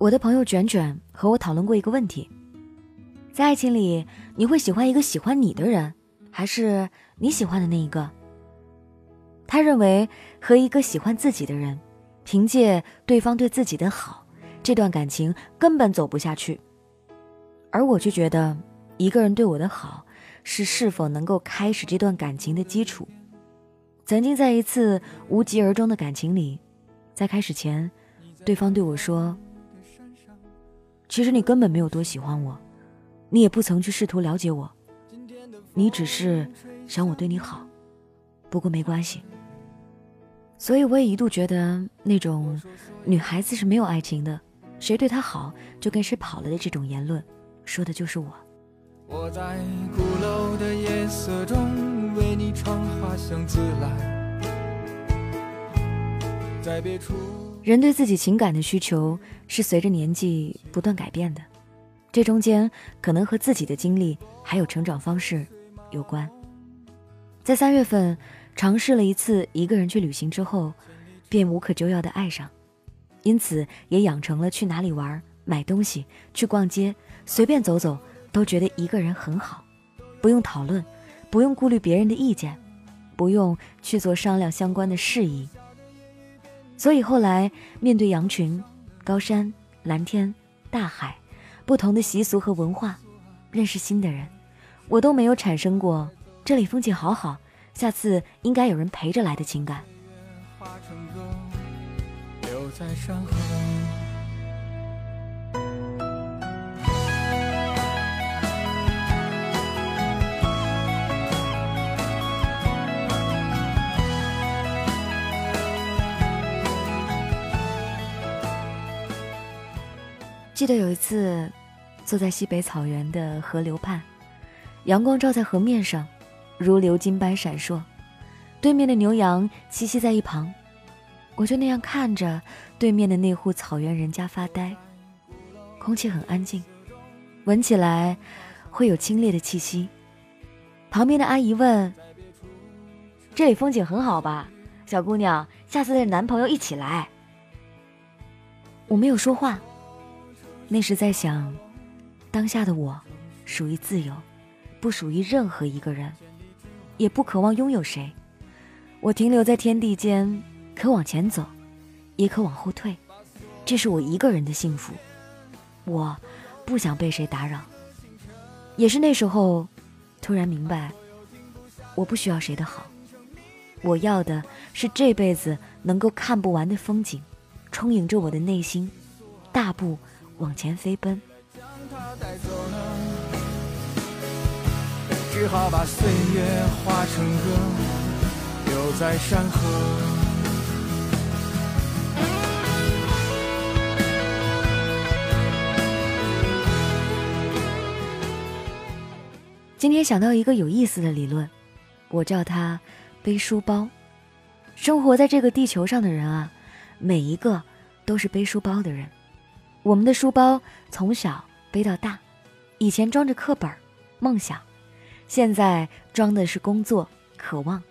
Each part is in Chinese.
我的朋友卷卷和我讨论过一个问题：在爱情里，你会喜欢一个喜欢你的人，还是你喜欢的那一个？他认为和一个喜欢自己的人，凭借对方对自己的好，这段感情根本走不下去。而我却觉得，一个人对我的好，是是否能够开始这段感情的基础。曾经在一次无疾而终的感情里，在开始前，对方对我说。其实你根本没有多喜欢我，你也不曾去试图了解我，你只是想我对你好。不过没关系。所以我也一度觉得那种女孩子是没有爱情的，谁对她好就跟谁跑了的这种言论，说的就是我。我在鼓楼的夜色中为你唱花香自来，在别处。人对自己情感的需求是随着年纪不断改变的，这中间可能和自己的经历还有成长方式有关。在三月份尝试了一次一个人去旅行之后，便无可救药的爱上，因此也养成了去哪里玩、买东西、去逛街、随便走走都觉得一个人很好，不用讨论，不用顾虑别人的意见，不用去做商量相关的事宜。所以后来，面对羊群、高山、蓝天、大海，不同的习俗和文化，认识新的人，我都没有产生过这里风景好好，下次应该有人陪着来的情感。记得有一次，坐在西北草原的河流畔，阳光照在河面上，如流金般闪烁。对面的牛羊栖息在一旁，我就那样看着对面的那户草原人家发呆。空气很安静，闻起来会有清冽的气息。旁边的阿姨问：“这里风景很好吧，小姑娘？下次带男朋友一起来。”我没有说话。那时在想，当下的我，属于自由，不属于任何一个人，也不渴望拥有谁。我停留在天地间，可往前走，也可往后退，这是我一个人的幸福。我不想被谁打扰。也是那时候，突然明白，我不需要谁的好，我要的是这辈子能够看不完的风景，充盈着我的内心，大步。往前飞奔。只好把岁月化成歌，留在山河。今天想到一个有意思的理论，我叫它“背书包”。生活在这个地球上的人啊，每一个都是背书包的人。我们的书包从小背到大，以前装着课本、梦想，现在装的是工作、渴望，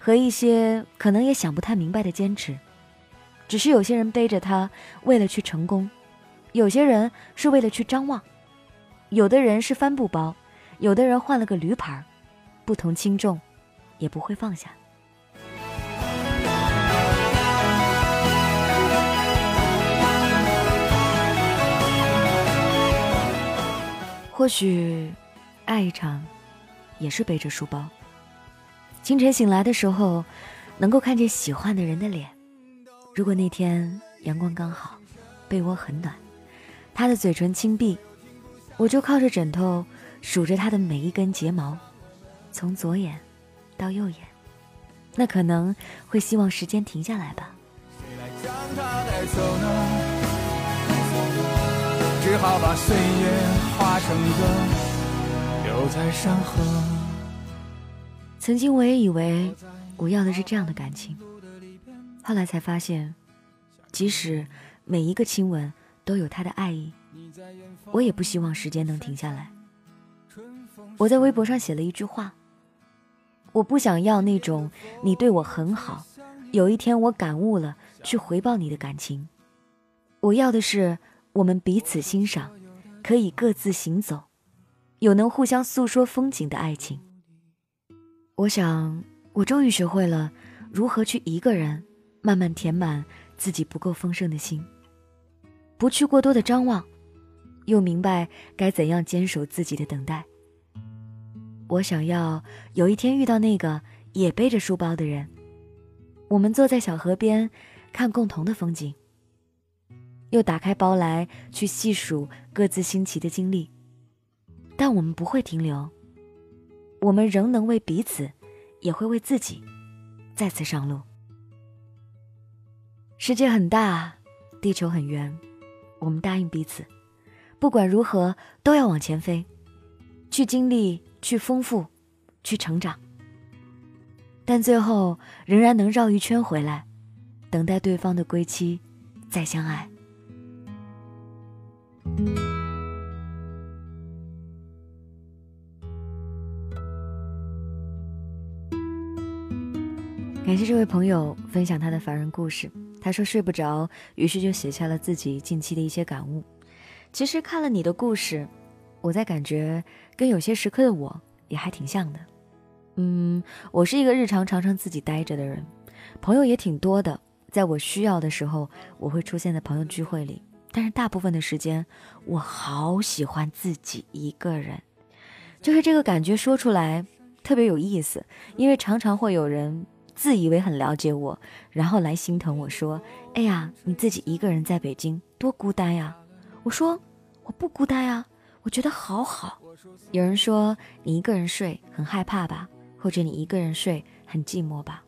和一些可能也想不太明白的坚持。只是有些人背着它，为了去成功；有些人是为了去张望；有的人是帆布包，有的人换了个驴牌不同轻重，也不会放下。或许，爱一场，也是背着书包。清晨醒来的时候，能够看见喜欢的人的脸。如果那天阳光刚好，被窝很暖，他的嘴唇轻闭，我就靠着枕头数着他的每一根睫毛，从左眼到右眼。那可能会希望时间停下来吧。只好把岁月化成歌，留在山河。曾经我也以为我要的是这样的感情，后来才发现，即使每一个亲吻都有他的爱意，我也不希望时间能停下来。我在微博上写了一句话：我不想要那种你对我很好，有一天我感悟了去回报你的感情，我要的是。我们彼此欣赏，可以各自行走，有能互相诉说风景的爱情。我想，我终于学会了如何去一个人慢慢填满自己不够丰盛的心，不去过多的张望，又明白该怎样坚守自己的等待。我想要有一天遇到那个也背着书包的人，我们坐在小河边，看共同的风景。又打开包来去细数各自新奇的经历，但我们不会停留，我们仍能为彼此，也会为自己，再次上路。世界很大，地球很圆，我们答应彼此，不管如何都要往前飞，去经历，去丰富，去成长。但最后仍然能绕一圈回来，等待对方的归期，再相爱。感谢这位朋友分享他的凡人故事。他说睡不着，于是就写下了自己近期的一些感悟。其实看了你的故事，我在感觉跟有些时刻的我也还挺像的。嗯，我是一个日常常常自己待着的人，朋友也挺多的。在我需要的时候，我会出现在朋友聚会里。但是大部分的时间，我好喜欢自己一个人，就是这个感觉说出来特别有意思，因为常常会有人自以为很了解我，然后来心疼我说：“哎呀，你自己一个人在北京多孤单呀！”我说：“我不孤单呀，我觉得好好。”有人说：“你一个人睡很害怕吧？或者你一个人睡很寂寞吧？”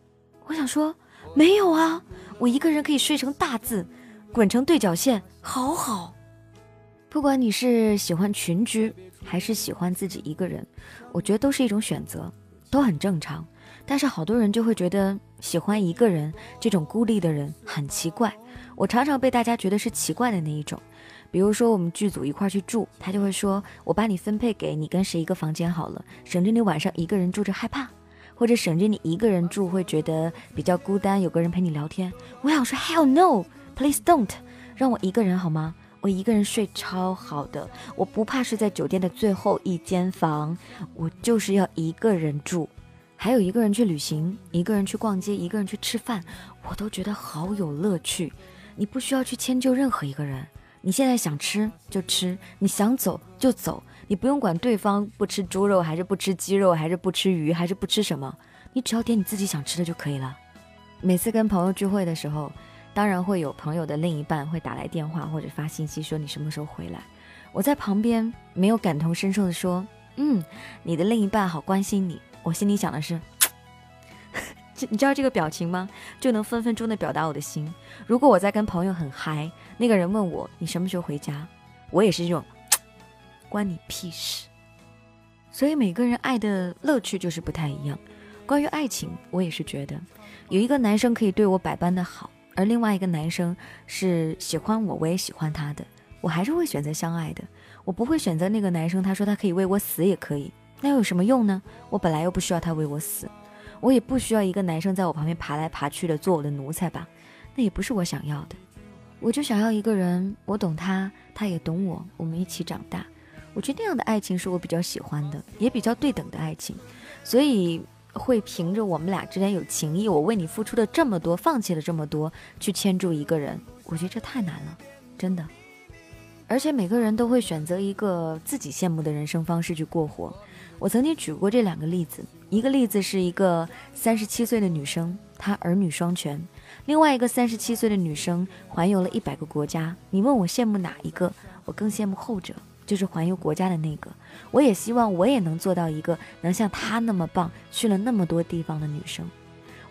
我想说：“没有啊，我一个人可以睡成大字。”滚成对角线，好好。不管你是喜欢群居，还是喜欢自己一个人，我觉得都是一种选择，都很正常。但是好多人就会觉得喜欢一个人这种孤立的人很奇怪。我常常被大家觉得是奇怪的那一种。比如说我们剧组一块去住，他就会说：“我把你分配给你跟谁一个房间好了，省着你晚上一个人住着害怕，或者省着你一个人住会觉得比较孤单，有个人陪你聊天。”我想说：“Hell no！” Please don't，让我一个人好吗？我一个人睡超好的，我不怕睡在酒店的最后一间房，我就是要一个人住，还有一个人去旅行，一个人去逛街，一个人去吃饭，我都觉得好有乐趣。你不需要去迁就任何一个人，你现在想吃就吃，你想走就走，你不用管对方不吃猪肉还是不吃鸡肉，还是不吃鱼，还是不吃什么，你只要点你自己想吃的就可以了。每次跟朋友聚会的时候。当然会有朋友的另一半会打来电话或者发信息说你什么时候回来，我在旁边没有感同身受的说，嗯，你的另一半好关心你。我心里想的是，你知道这个表情吗？就能分分钟的表达我的心。如果我在跟朋友很嗨，那个人问我你什么时候回家，我也是这种，关你屁事。所以每个人爱的乐趣就是不太一样。关于爱情，我也是觉得，有一个男生可以对我百般的好。而另外一个男生是喜欢我，我也喜欢他的，我还是会选择相爱的。我不会选择那个男生，他说他可以为我死也可以，那又有什么用呢？我本来又不需要他为我死，我也不需要一个男生在我旁边爬来爬去的做我的奴才吧？那也不是我想要的。我就想要一个人，我懂他，他也懂我，我们一起长大。我觉得那样的爱情是我比较喜欢的，也比较对等的爱情。所以。会凭着我们俩之间有情谊，我为你付出了这么多，放弃了这么多，去牵住一个人，我觉得这太难了，真的。而且每个人都会选择一个自己羡慕的人生方式去过活。我曾经举过这两个例子，一个例子是一个三十七岁的女生，她儿女双全；另外一个三十七岁的女生环游了一百个国家。你问我羡慕哪一个？我更羡慕后者。就是环游国家的那个，我也希望我也能做到一个能像她那么棒，去了那么多地方的女生。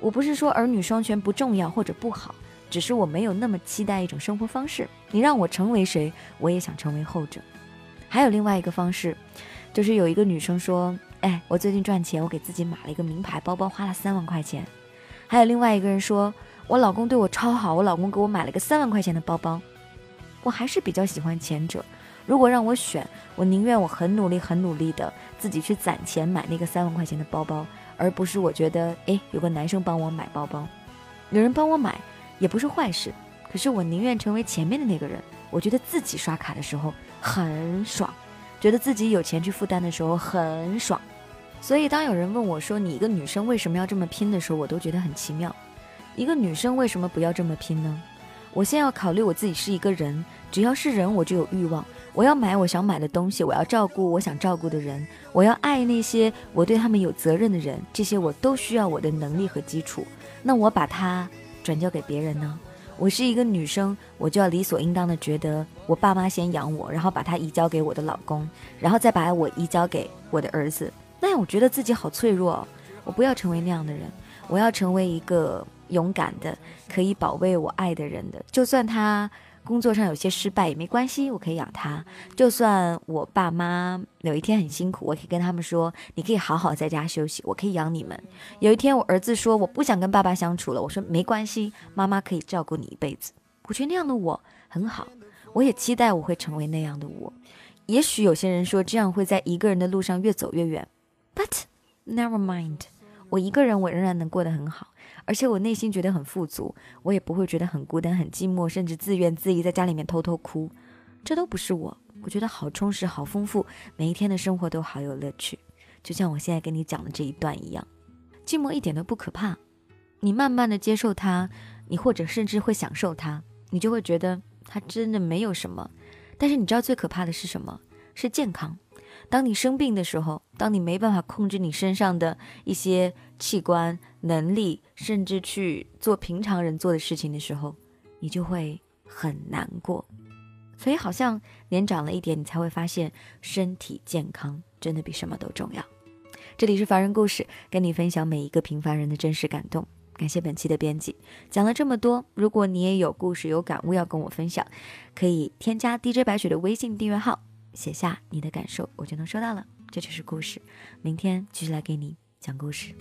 我不是说儿女双全不重要或者不好，只是我没有那么期待一种生活方式。你让我成为谁，我也想成为后者。还有另外一个方式，就是有一个女生说：“哎，我最近赚钱，我给自己买了一个名牌包包，花了三万块钱。”还有另外一个人说：“我老公对我超好，我老公给我买了个三万块钱的包包。”我还是比较喜欢前者。如果让我选，我宁愿我很努力、很努力的自己去攒钱买那个三万块钱的包包，而不是我觉得，哎，有个男生帮我买包包，有人帮我买也不是坏事。可是我宁愿成为前面的那个人，我觉得自己刷卡的时候很爽，觉得自己有钱去负担的时候很爽。所以当有人问我说你一个女生为什么要这么拼的时候，我都觉得很奇妙。一个女生为什么不要这么拼呢？我先要考虑我自己是一个人，只要是人我就有欲望，我要买我想买的东西，我要照顾我想照顾的人，我要爱那些我对他们有责任的人，这些我都需要我的能力和基础。那我把它转交给别人呢？我是一个女生，我就要理所应当的觉得我爸妈先养我，然后把她移交给我的老公，然后再把我移交给我的儿子。那样我觉得自己好脆弱，我不要成为那样的人，我要成为一个。勇敢的，可以保卫我爱的人的，就算他工作上有些失败也没关系，我可以养他。就算我爸妈有一天很辛苦，我可以跟他们说，你可以好好在家休息，我可以养你们。有一天我儿子说我不想跟爸爸相处了，我说没关系，妈妈可以照顾你一辈子。我觉得那样的我很好，我也期待我会成为那样的我。也许有些人说这样会在一个人的路上越走越远，But never mind，我一个人我仍然能过得很好。而且我内心觉得很富足，我也不会觉得很孤单、很寂寞，甚至自怨自艾，在家里面偷偷哭。这都不是我，我觉得好充实、好丰富，每一天的生活都好有乐趣。就像我现在跟你讲的这一段一样，寂寞一点都不可怕。你慢慢的接受它，你或者甚至会享受它，你就会觉得它真的没有什么。但是你知道最可怕的是什么？是健康。当你生病的时候，当你没办法控制你身上的一些器官、能力，甚至去做平常人做的事情的时候，你就会很难过。所以，好像年长了一点，你才会发现身体健康真的比什么都重要。这里是凡人故事，跟你分享每一个平凡人的真实感动。感谢本期的编辑，讲了这么多，如果你也有故事、有感悟要跟我分享，可以添加 DJ 白雪的微信订阅号。写下你的感受，我就能收到了。这就是故事，明天继续来给你讲故事。